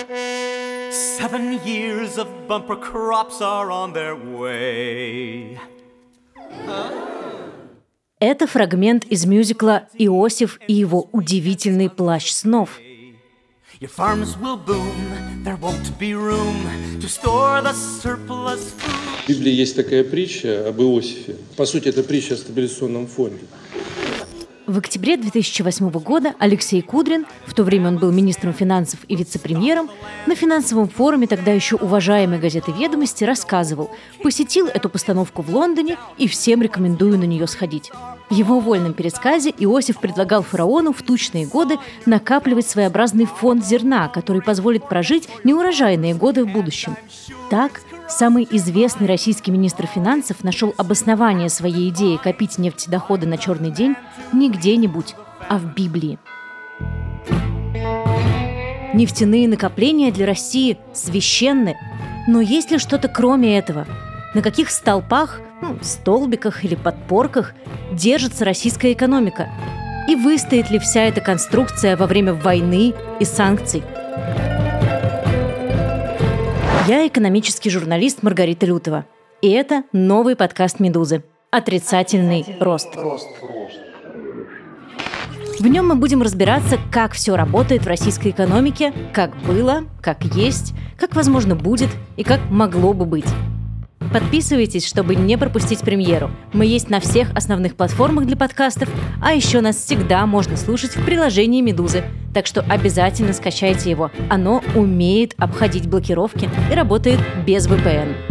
Seven years of bumper crops are on their way. Это фрагмент из мюзикла «Иосиф и его удивительный плащ снов». Your farms will boom, there won't be room to store the surplus food. В Библии есть такая притча об Иосифе. По сути, это притча о стабилизационном фонде. В октябре 2008 года Алексей Кудрин, в то время он был министром финансов и вице-премьером, на финансовом форуме тогда еще уважаемой газеты «Ведомости» рассказывал, посетил эту постановку в Лондоне и всем рекомендую на нее сходить. В его вольном пересказе Иосиф предлагал фараону в тучные годы накапливать своеобразный фонд зерна, который позволит прожить неурожайные годы в будущем. Так, самый известный российский министр финансов нашел обоснование своей идеи копить нефтедоходы на черный день не где-нибудь, а в Библии. Нефтяные накопления для России священны. Но есть ли что-то кроме этого? На каких столпах, ну, столбиках или подпорках держится российская экономика? И выстоит ли вся эта конструкция во время войны и санкций? Я экономический журналист Маргарита Лютова. И это новый подкаст «Медузы». Отрицательный рост. В нем мы будем разбираться, как все работает в российской экономике, как было, как есть, как возможно будет и как могло бы быть. Подписывайтесь, чтобы не пропустить премьеру. Мы есть на всех основных платформах для подкастов, а еще нас всегда можно слушать в приложении «Медузы». Так что обязательно скачайте его. Оно умеет обходить блокировки и работает без VPN.